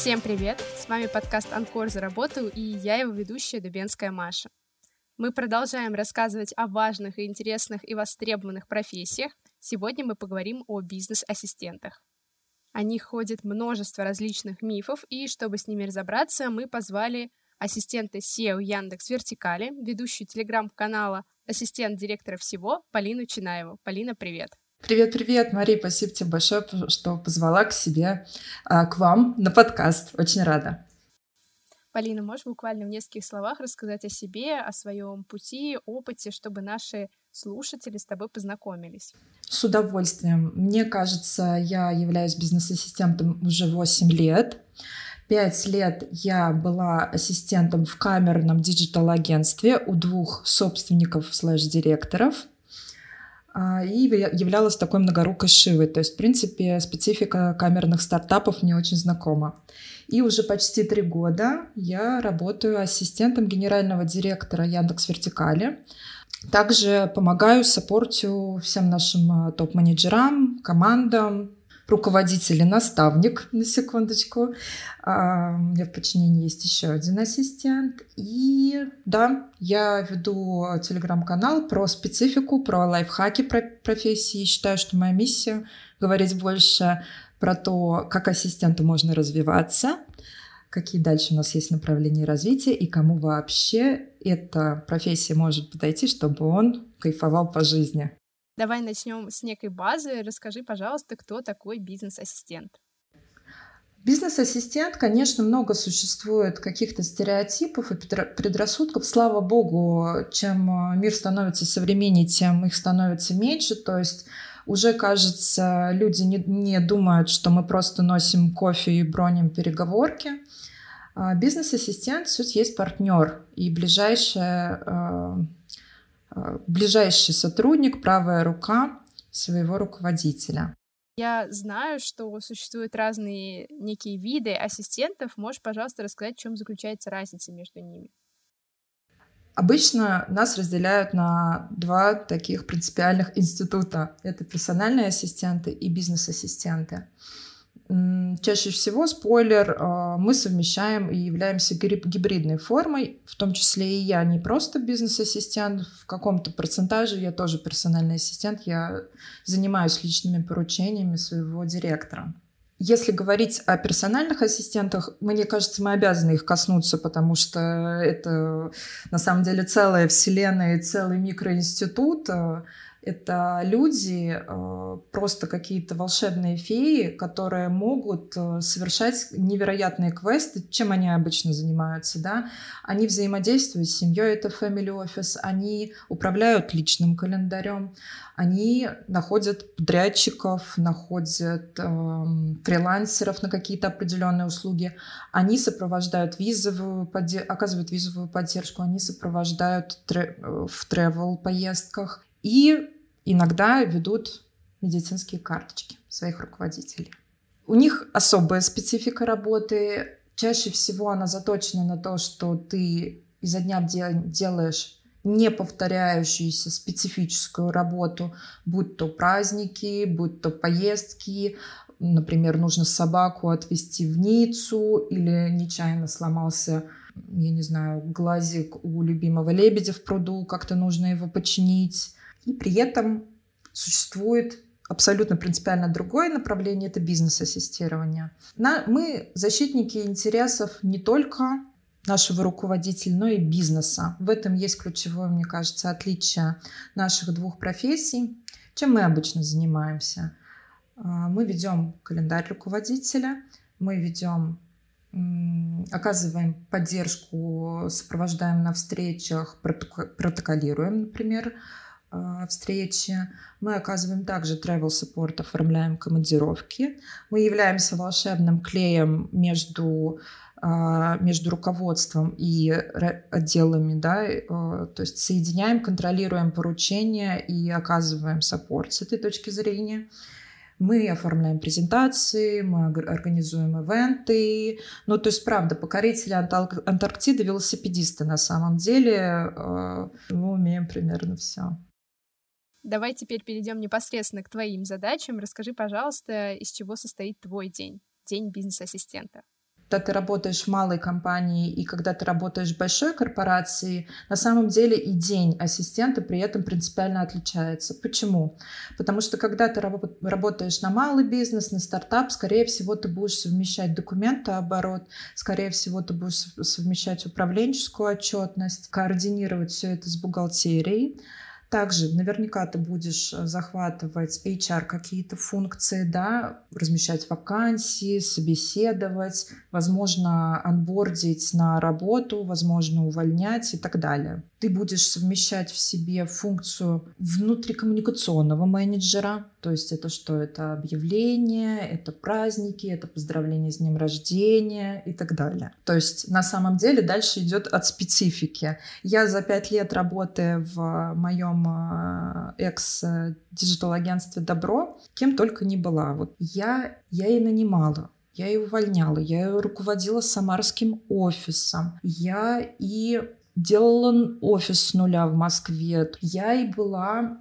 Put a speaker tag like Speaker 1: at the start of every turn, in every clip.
Speaker 1: Всем привет! С вами подкаст «Анкор за работу» и я его ведущая Дубенская Маша. Мы продолжаем рассказывать о важных и интересных и востребованных профессиях. Сегодня мы поговорим о бизнес-ассистентах. О них ходит множество различных мифов, и чтобы с ними разобраться, мы позвали ассистента SEO Яндекс Вертикали, ведущую телеграм-канала ассистент директора всего Полину Чинаеву. Полина, привет!
Speaker 2: Привет-привет, Мария, спасибо тебе большое, что позвала к себе, а, к вам на подкаст. Очень рада.
Speaker 1: Полина, можешь буквально в нескольких словах рассказать о себе, о своем пути, опыте, чтобы наши слушатели с тобой познакомились?
Speaker 2: С удовольствием. Мне кажется, я являюсь бизнес-ассистентом уже 8 лет. Пять лет я была ассистентом в камерном digital-агентстве у двух собственников слэш-директоров – и являлась такой многорукой Шивой. То есть, в принципе, специфика камерных стартапов мне очень знакома. И уже почти три года я работаю ассистентом генерального директора Яндекс Вертикали. Также помогаю, саппортю всем нашим э, топ-менеджерам, командам, руководитель и наставник, на секундочку. А, у меня в подчинении есть еще один ассистент. И да, я веду телеграм-канал про специфику, про лайфхаки про профессии. Считаю, что моя миссия говорить больше про то, как ассистенту можно развиваться, какие дальше у нас есть направления развития и кому вообще эта профессия может подойти, чтобы он кайфовал по жизни.
Speaker 1: Давай начнем с некой базы. Расскажи, пожалуйста, кто такой бизнес-ассистент?
Speaker 2: Бизнес-ассистент, конечно, много существует каких-то стереотипов и предрассудков. Слава богу, чем мир становится современнее, тем их становится меньше. То есть уже, кажется, люди не, не думают, что мы просто носим кофе и броним переговорки. А бизнес-ассистент, суть есть партнер и ближайшая Э, ближайший сотрудник, правая рука своего руководителя.
Speaker 1: Я знаю, что существуют разные некие виды ассистентов. Можешь, пожалуйста, рассказать, в чем заключается разница между ними?
Speaker 2: Обычно нас разделяют на два таких принципиальных института. Это персональные ассистенты и бизнес-ассистенты. Чаще всего, спойлер, а, мы совмещаем и являемся гибридной формой, в том числе и я не просто бизнес-ассистент, в каком-то процентаже я тоже персональный ассистент, я занимаюсь личными поручениями своего директора. Если говорить о персональных ассистентах, мне кажется, мы обязаны их коснуться, потому что это на самом деле целая вселенная и целый микроинститут, это люди, э, просто какие-то волшебные феи, которые могут э, совершать невероятные квесты. Чем они обычно занимаются? Да? Они взаимодействуют с семьей, это family office, они управляют личным календарем, они находят подрядчиков, находят э, фрилансеров на какие-то определенные услуги, они сопровождают визовую, оказывают визовую поддержку, они сопровождают тре- э, в travel поездках и иногда ведут медицинские карточки своих руководителей. У них особая специфика работы. Чаще всего она заточена на то, что ты изо дня в день делаешь не повторяющуюся специфическую работу, будь то праздники, будь то поездки, например, нужно собаку отвезти в Ниццу или нечаянно сломался я не знаю, глазик у любимого лебедя в пруду, как-то нужно его починить. И при этом существует абсолютно принципиально другое направление – это бизнес-ассистирование. Мы защитники интересов не только нашего руководителя, но и бизнеса. В этом есть ключевое, мне кажется, отличие наших двух профессий. Чем мы обычно занимаемся? А, мы ведем календарь руководителя, мы ведем оказываем поддержку, сопровождаем на встречах, протоколируем, например, встречи. Мы оказываем также travel support, оформляем командировки. Мы являемся волшебным клеем между а, между руководством и отделами, да, э, то есть соединяем, контролируем поручения и оказываем саппорт с этой точки зрения. Мы оформляем презентации, мы организуем ивенты. Ну, то есть, правда, покорители Антарктиды, велосипедисты на самом деле. Мы умеем примерно все.
Speaker 1: Давай теперь перейдем непосредственно к твоим задачам. Расскажи, пожалуйста, из чего состоит твой день, день бизнес-ассистента.
Speaker 2: когда ты работаешь в малой компании и когда ты работаешь в большой корпорации, на самом деле и день ассистента при этом принципиально отличается. Почему? Потому что когда ты работаешь на малый бизнес, на стартап, скорее всего, ты будешь совмещать документооборот, скорее всего, ты будешь совмещать управленческую отчетность, координировать все это с бухгалтерией. Также наверняка ты будешь э, захватывать HR какие-то функции, да, размещать вакансии, собеседовать, возможно, анбордить на работу, возможно, увольнять и так далее. Ты будешь совмещать в себе функцию внутрикоммуникационного менеджера, то есть это что? Это объявление, это праздники, это поздравление с днем рождения и так далее. То есть на самом деле дальше идет от специфики. Я за пять лет работы в моем э, экс- digital-агентстве «Добро», кем только не была. Вот я, я и нанимала я и увольняла, я и руководила самарским офисом, я и делала офис с нуля в Москве. Я и была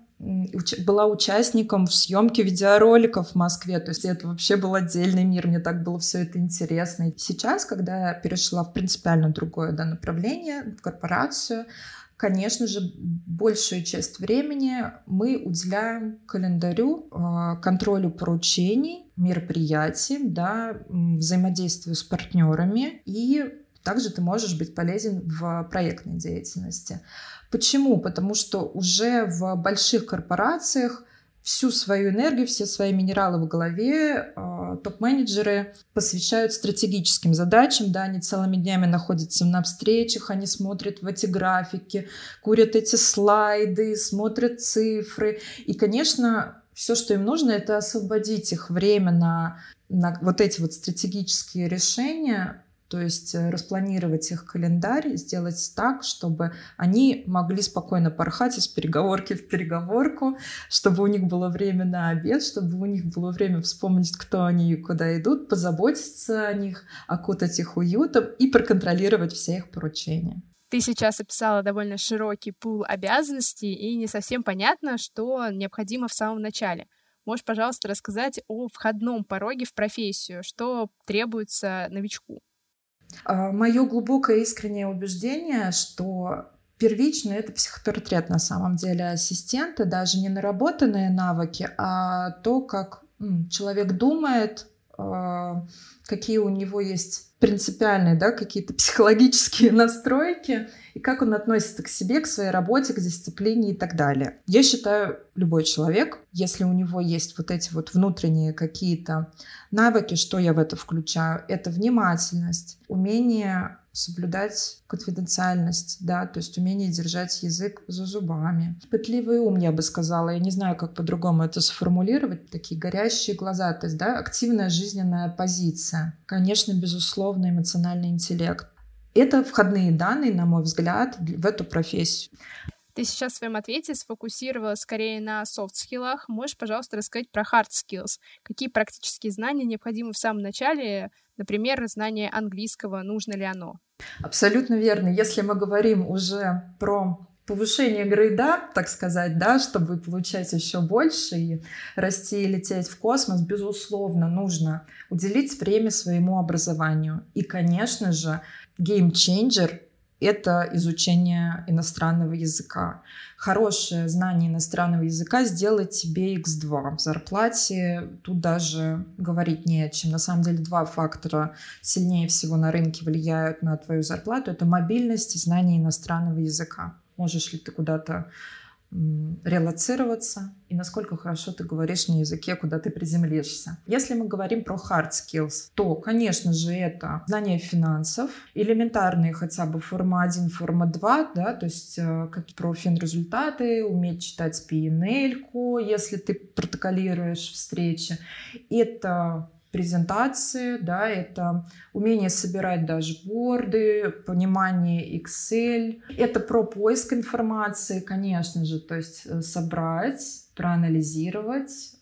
Speaker 2: была участником в съемке видеороликов в Москве. То есть это вообще был отдельный мир, мне так было все это интересно. И сейчас, когда я перешла в принципиально другое да, направление, в корпорацию, конечно же, большую часть времени мы уделяем календарю, а, контролю поручений, мероприятий, да, взаимодействию с партнерами и также ты можешь быть полезен в проектной деятельности. Почему? Потому что уже в больших корпорациях всю свою энергию, все свои минералы в голове э, топ-менеджеры посвящают стратегическим задачам, да, они целыми днями находятся на встречах, они смотрят в эти графики, курят эти слайды, смотрят цифры. И, конечно, все, что им нужно, это освободить их время на, на вот эти вот стратегические решения, то есть э, распланировать их календарь, сделать так, чтобы они могли спокойно порхать из переговорки в переговорку, чтобы у них было время на обед, чтобы у них было время вспомнить, кто они и куда идут, позаботиться о них, окутать их уютом и проконтролировать все их поручения.
Speaker 1: Ты сейчас описала довольно широкий пул обязанностей, и не совсем понятно, что необходимо в самом начале. Можешь, пожалуйста, рассказать о входном пороге в профессию, что требуется новичку?
Speaker 2: А, Мое глубокое искреннее убеждение, что первично это психопортрет на самом деле ассистента, даже не наработанные навыки, а то, как человек думает, а, какие у него есть принципиальные, да, какие-то психологические настройки, и как он относится к себе, к своей работе, к дисциплине и так далее. Я считаю, любой человек, если у него есть вот эти вот внутренние какие-то навыки, что я в это включаю, это внимательность, умение соблюдать конфиденциальность, да, то есть умение держать язык за зубами. Пытливый ум, я бы сказала, я не знаю, как по-другому это сформулировать, такие горящие глаза, то есть, да, активная жизненная позиция. Конечно, безусловно, эмоциональный интеллект. Это входные данные, на мой взгляд, в эту профессию.
Speaker 1: Ты сейчас в своем ответе сфокусировала скорее на софт-скиллах. Можешь, пожалуйста, рассказать про hard skills? Какие практические знания необходимы в самом начале? Например, знание английского, нужно ли оно?
Speaker 2: Абсолютно верно. Если мы говорим уже про повышение грейда, так сказать, да, чтобы получать еще больше и расти и лететь в космос, безусловно, нужно уделить время своему образованию. И, конечно же, геймченджер это изучение иностранного языка. Хорошее знание иностранного языка сделает тебе x2 в зарплате. Тут даже говорить не о чем. На самом деле два фактора сильнее всего на рынке влияют на твою зарплату. Это мобильность и знание иностранного языка. Можешь ли ты куда-то релацироваться и насколько хорошо ты говоришь на языке, куда ты приземлишься. Если мы говорим про hard skills, то, конечно же, это знание финансов, элементарные хотя бы форма 1, форма 2, да, то есть э, как про фин-результаты, уметь читать PNL, если ты протоколируешь встречи. Это презентации, да, это умение собирать дашборды, понимание Excel. Это про поиск информации, конечно же, то есть э, собрать, проанализировать,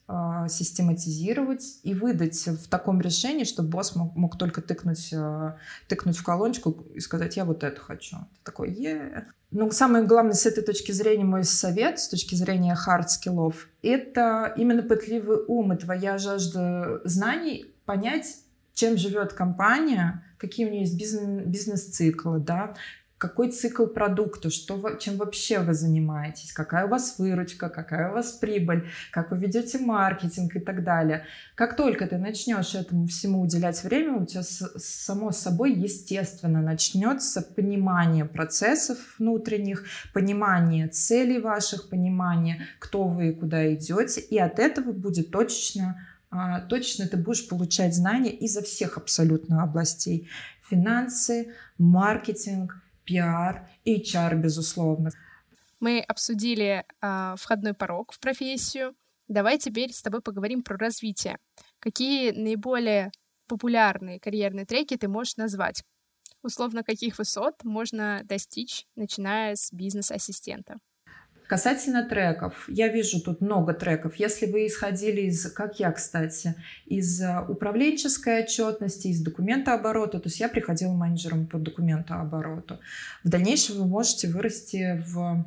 Speaker 2: систематизировать и выдать в таком решении, чтобы босс мог, мог только тыкнуть, э, тыкнуть в колоночку и сказать, я вот это хочу. Ты такой, yeah. Но самое главное с этой точки зрения мой совет, с точки зрения хард-скиллов, это именно пытливый ум и твоя жажда знаний понять, чем живет компания, какие у нее есть бизнес-циклы, да, какой цикл продукта, что, чем вообще вы занимаетесь, какая у вас выручка, какая у вас прибыль, как вы ведете маркетинг и так далее. Как только ты начнешь этому всему уделять время, у тебя само собой естественно начнется понимание процессов внутренних, понимание целей ваших, понимание, кто вы и куда идете, и от этого будет точно а, точно ты будешь получать знания изо всех абсолютно областей. Финансы, маркетинг, пиар, HR, безусловно.
Speaker 1: Мы обсудили э, входной порог в профессию. Давай теперь с тобой поговорим про развитие. Какие наиболее популярные карьерные треки ты можешь назвать? Условно, каких высот можно достичь, начиная с бизнес-ассистента?
Speaker 2: Касательно треков, я вижу тут много треков. Если вы исходили из, как я, кстати, из э, управленческой отчетности, из документа оборота, то есть я приходила менеджером по документообороту. В дальнейшем вы можете вырасти в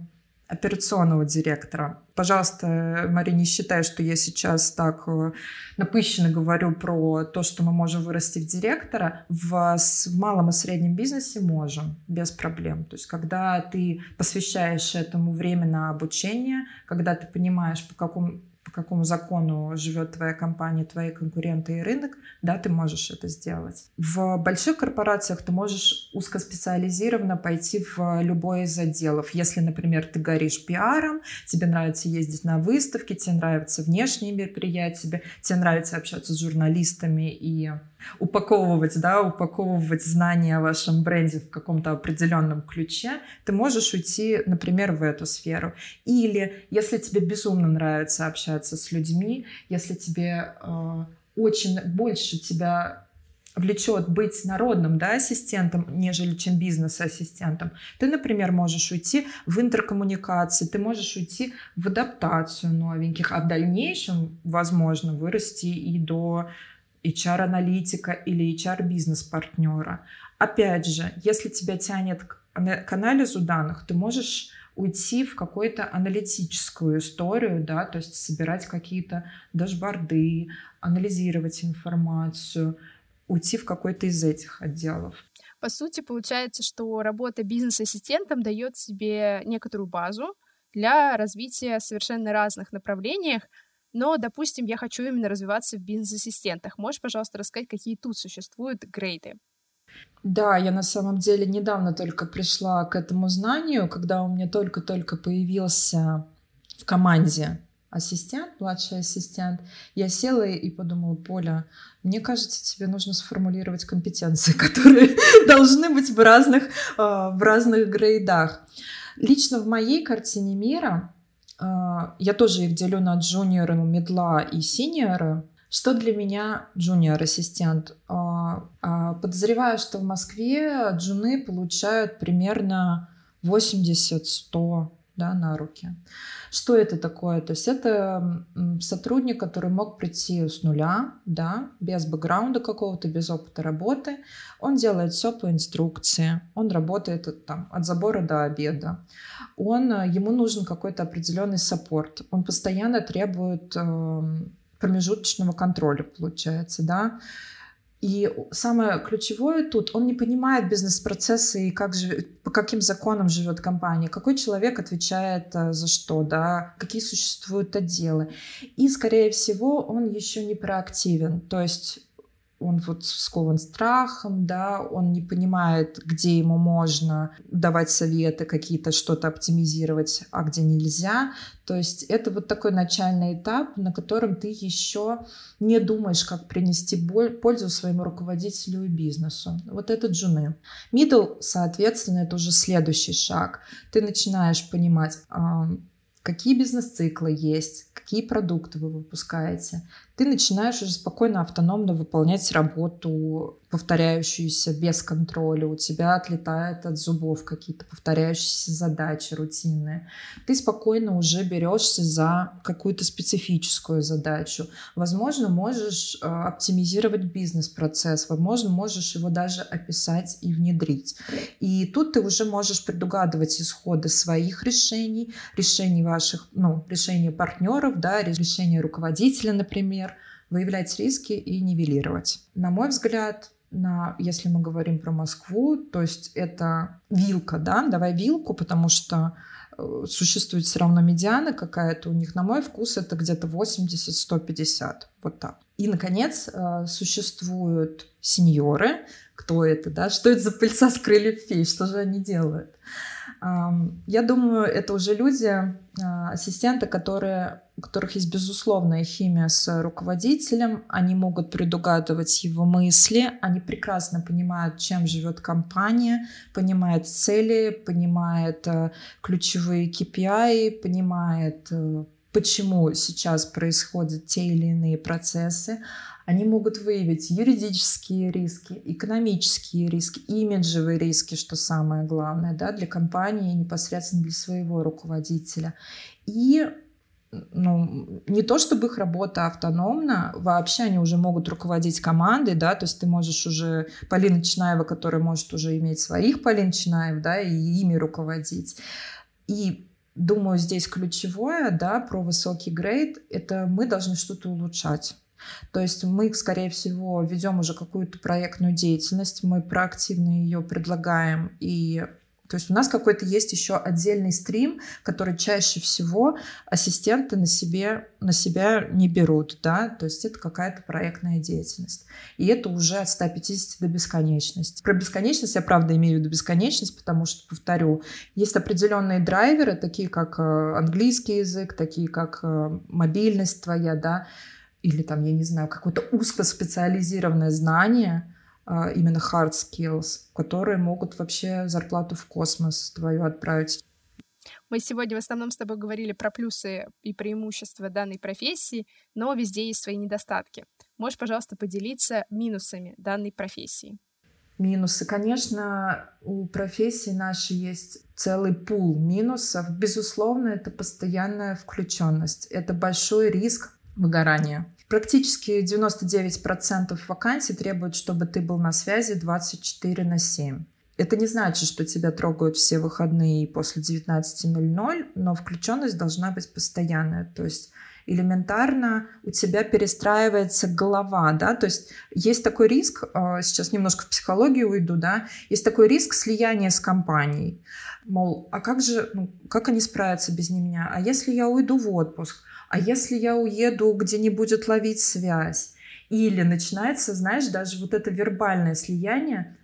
Speaker 2: операционного директора. Пожалуйста, Мария, не считай, что я сейчас так э, напыщенно говорю про то, что мы можем вырасти в директора. В, в малом и среднем бизнесе можем, без проблем. То есть, когда ты посвящаешь этому время на обучение, когда ты понимаешь, по какому по какому закону живет твоя компания, твои конкуренты и рынок, да, ты можешь это сделать. В больших корпорациях ты можешь узкоспециализированно пойти в любой из отделов. Если, например, ты горишь пиаром, тебе нравится ездить на выставки, тебе нравятся внешние мероприятия, тебе нравится общаться с журналистами и упаковывать, да, упаковывать знания о вашем бренде в каком-то определенном ключе, ты можешь уйти, например, в эту сферу. Или если тебе безумно нравится общаться с людьми, если тебе э, очень больше тебя влечет быть народным да, ассистентом, нежели чем бизнес-ассистентом, ты, например, можешь уйти в интеркоммуникации, ты можешь уйти в адаптацию новеньких, а в дальнейшем, возможно, вырасти и до HR-аналитика или HR-бизнес-партнера. Опять же, если тебя тянет к анализу данных, ты можешь уйти в какую-то аналитическую историю, да, то есть собирать какие-то дашборды, анализировать информацию, уйти в какой-то из этих отделов.
Speaker 1: По сути, получается, что работа бизнес-ассистентом дает себе некоторую базу для развития совершенно разных направлениях, но, допустим, я хочу именно развиваться в бизнес-ассистентах. Можешь, пожалуйста, рассказать, какие тут существуют грейды?
Speaker 2: Да, я на самом деле недавно только пришла к этому знанию, когда у меня только-только появился в команде ассистент, младший ассистент, я села и подумала, Поля, мне кажется, тебе нужно сформулировать компетенции, которые должны быть в разных, а, в разных грейдах. Лично в моей картине мира я тоже их делю на джуниора, медла и синьора. Что для меня джуниор-ассистент? А, а, подозреваю, что в Москве джуны получают примерно 80-100 да, на руки. Что это такое? То есть это сотрудник, который мог прийти с нуля, да, без бэкграунда какого-то, без опыта работы. Он делает все по инструкции. Он работает от, там, от забора до обеда. Он, э, ему нужен какой-то определенный саппорт. Он постоянно требует э, промежуточного контроля, получается, да. И самое ключевое тут, он не понимает бизнес-процессы и как же, по каким законам живет компания, какой человек отвечает э, за что, да, какие существуют отделы. И, скорее всего, он еще не проактивен. То есть он вот скован страхом, да, он не понимает, где ему можно давать советы, какие-то что-то оптимизировать, а где нельзя. То есть это вот такой начальный этап, на котором ты еще не думаешь, как принести пользу своему руководителю и бизнесу. Вот это джуны. Middle, соответственно, это уже следующий шаг. Ты начинаешь понимать, какие бизнес-циклы есть, какие продукты вы выпускаете, ты начинаешь уже спокойно, автономно выполнять работу, повторяющуюся без контроля. У тебя отлетает от зубов какие-то повторяющиеся задачи рутинные. Ты спокойно уже берешься за какую-то специфическую задачу. Возможно, можешь э, оптимизировать бизнес-процесс, возможно, можешь его даже описать и внедрить. И тут ты уже можешь предугадывать исходы своих решений, решений ваших, ну, решений партнеров, да, решения руководителя, например, выявлять риски и нивелировать. На мой взгляд, на, если мы говорим про Москву, то есть это вилка, да, давай вилку, потому что э, существует все равно медиана какая-то у них, на мой вкус, это где-то 80-150, вот так. И, наконец, э, существуют сеньоры. Кто это, да? Что это за пыльца с крыльев фей? Что же они делают? Я думаю, это уже люди, а, ассистенты, которые, у которых есть безусловная химия с руководителем, они могут предугадывать его мысли, они прекрасно понимают, чем живет компания, понимают цели, понимают э, ключевые KPI, понимают, э, почему сейчас происходят те или иные процессы. Они могут выявить юридические риски, экономические риски, имиджевые риски, что самое главное, да, для компании и непосредственно для своего руководителя. И ну, не то чтобы их работа автономна, вообще они уже могут руководить командой, да, то есть ты можешь уже, Полина Чинаева, которая может уже иметь своих Полин Чинаев, да, и ими руководить. И думаю, здесь ключевое, да, про высокий грейд, это мы должны что-то улучшать. То есть мы, скорее всего, ведем уже какую-то проектную деятельность, мы проактивно ее предлагаем и то есть у нас какой-то есть еще отдельный стрим, который чаще всего ассистенты на, себе, на себя не берут, да, то есть это какая-то проектная деятельность. И это уже от 150 до бесконечности. Про бесконечность я, правда, имею в виду бесконечность, потому что, повторю, есть определенные драйверы, такие как э, английский язык, такие как э, мобильность твоя, да, или там, я не знаю, какое-то узкоспециализированное знание, именно hard skills, которые могут вообще зарплату в космос твою отправить.
Speaker 1: Мы сегодня в основном с тобой говорили про плюсы и преимущества данной профессии, но везде есть свои недостатки. Можешь, пожалуйста, поделиться минусами данной профессии?
Speaker 2: Минусы. Конечно, у профессии нашей есть целый пул минусов. Безусловно, это постоянная включенность. Это большой риск выгорания. Практически 99% вакансий требуют, чтобы ты был на связи 24 на 7. Это не значит, что тебя трогают все выходные после 19.00, но включенность должна быть постоянная. То есть элементарно у тебя перестраивается голова, да, то есть есть такой риск, а, сейчас немножко в психологию уйду, да, есть такой риск слияния с компанией, мол, а как же, ну, как они справятся без меня, а если я уйду в отпуск, а если я уеду, где не будет ловить связь? Или начинается, знаешь, даже вот это вербальное слияние,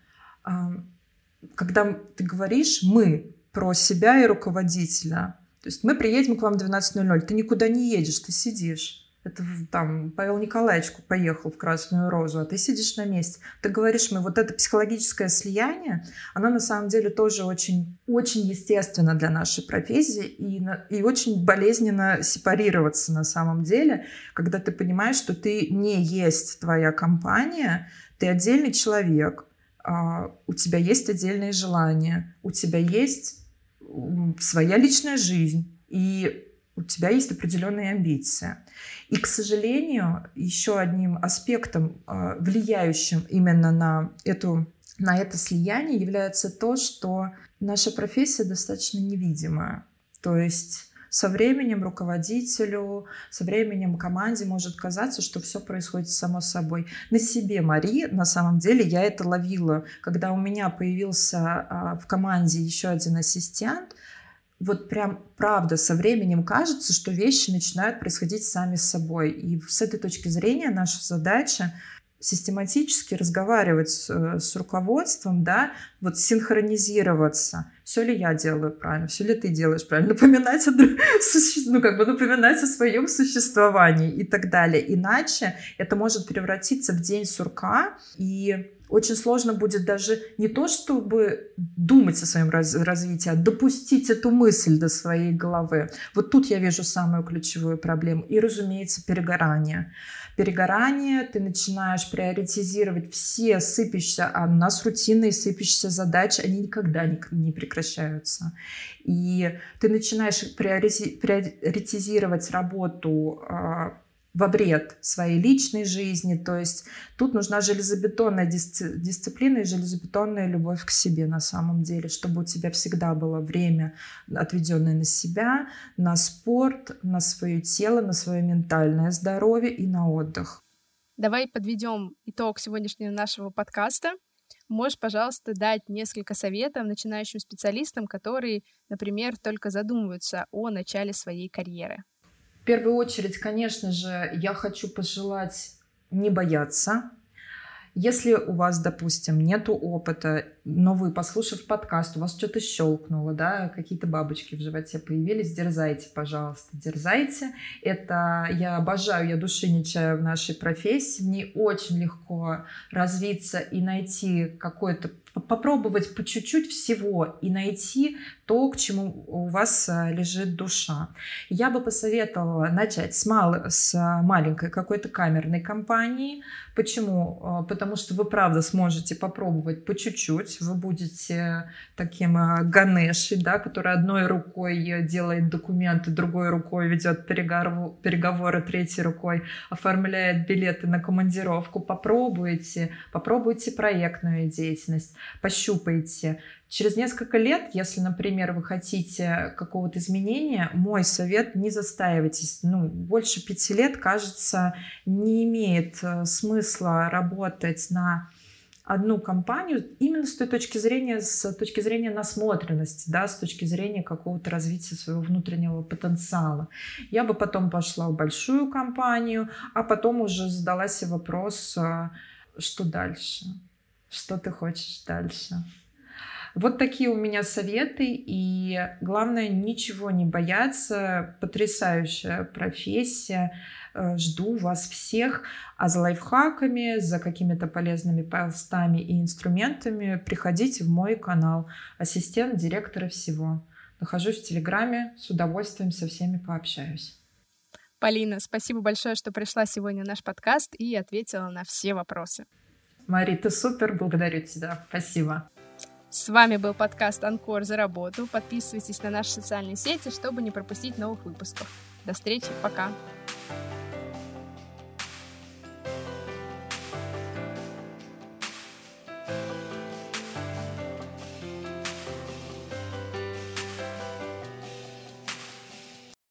Speaker 2: когда ты говоришь «мы» про себя и руководителя. То есть мы приедем к вам в 12.00, ты никуда не едешь, ты сидишь. Это там Павел Николаевич поехал в Красную Розу, а ты сидишь на месте. Ты говоришь мне, вот это психологическое слияние, оно на самом деле тоже очень, очень естественно для нашей профессии и, и очень болезненно сепарироваться на самом деле, когда ты понимаешь, что ты не есть твоя компания, ты отдельный человек, а, у тебя есть отдельные желания, у тебя есть своя личная жизнь, и у тебя есть определенные амбиции. И, к сожалению, еще одним аспектом, а, влияющим именно на, эту, на это слияние, является то, что наша профессия достаточно невидимая. То есть со временем руководителю, со временем команде может казаться, что все происходит само собой. На себе, Мари, на самом деле я это ловила, когда у меня появился а, в команде еще один ассистент – вот прям правда со временем кажется, что вещи начинают происходить сами с собой. И с этой точки зрения наша задача систематически разговаривать с, э, с руководством, да, вот синхронизироваться. Все ли я делаю правильно, все ли ты делаешь правильно, напоминать о, ну, как бы напоминать о своем существовании и так далее. Иначе это может превратиться в день сурка, и очень сложно будет даже не то, чтобы думать о своем раз развитии, а допустить эту мысль до своей головы. Вот тут я вижу самую ключевую проблему. И, разумеется, перегорание. Перегорание, ты начинаешь приоритизировать все сыпящиеся, а у нас рутинные сыпящиеся задачи, они никогда не, не прекращаются. И ты начинаешь приоритизировать работу а, во вред своей личной жизни. То есть тут нужна железобетонная дисци- дисциплина и железобетонная любовь к себе на самом деле, чтобы у тебя всегда было время, отведенное на себя, на спорт, на свое тело, на свое ментальное здоровье и на отдых.
Speaker 1: Давай подведем итог сегодняшнего нашего подкаста. Можешь, пожалуйста, дать несколько советов начинающим специалистам, которые, например, только задумываются о начале своей карьеры?
Speaker 2: В первую очередь, конечно же, я хочу пожелать не бояться, если у вас, допустим, нету опыта, но вы, послушав подкаст, у вас что-то щелкнуло, да, какие-то бабочки в животе появились, дерзайте, пожалуйста, дерзайте. Это я обожаю, я души не чаю в нашей профессии. Мне очень легко развиться и найти какой-то попробовать по чуть-чуть всего и найти то, к чему у вас э, лежит душа. Я бы посоветовала начать с, мал... с маленькой какой-то камерной компании. Почему? Э, потому что вы, правда, сможете попробовать по чуть-чуть. Вы будете таким э, Ганешей, да, который одной рукой делает документы, другой рукой ведет переговоры третьей рукой оформляет билеты на командировку. Попробуйте, попробуйте проектную деятельность, пощупайте. Через несколько лет, если, например, вы хотите какого-то изменения, мой совет не застаивайтесь. Ну, больше пяти лет, кажется, не имеет э, смысла работать на одну компанию именно с той точки зрения, с точки зрения насмотренности, да, с точки зрения какого-то развития своего внутреннего потенциала. Я бы потом пошла в большую компанию, а потом уже задала себе вопрос, э, что дальше, что ты хочешь дальше. Вот такие у меня советы. И главное, ничего не бояться. Потрясающая профессия. Э, жду вас всех. А за лайфхаками, за какими-то полезными постами и инструментами приходите в мой канал. Ассистент директора всего. Нахожусь в Телеграме. С удовольствием со всеми пообщаюсь.
Speaker 1: Полина, спасибо большое, что пришла сегодня в наш подкаст и ответила на все вопросы.
Speaker 2: Мари, ты супер, благодарю тебя. Спасибо.
Speaker 1: С вами был подкаст «Анкор за работу». Подписывайтесь на наши социальные сети, чтобы не пропустить новых выпусков. До встречи, пока!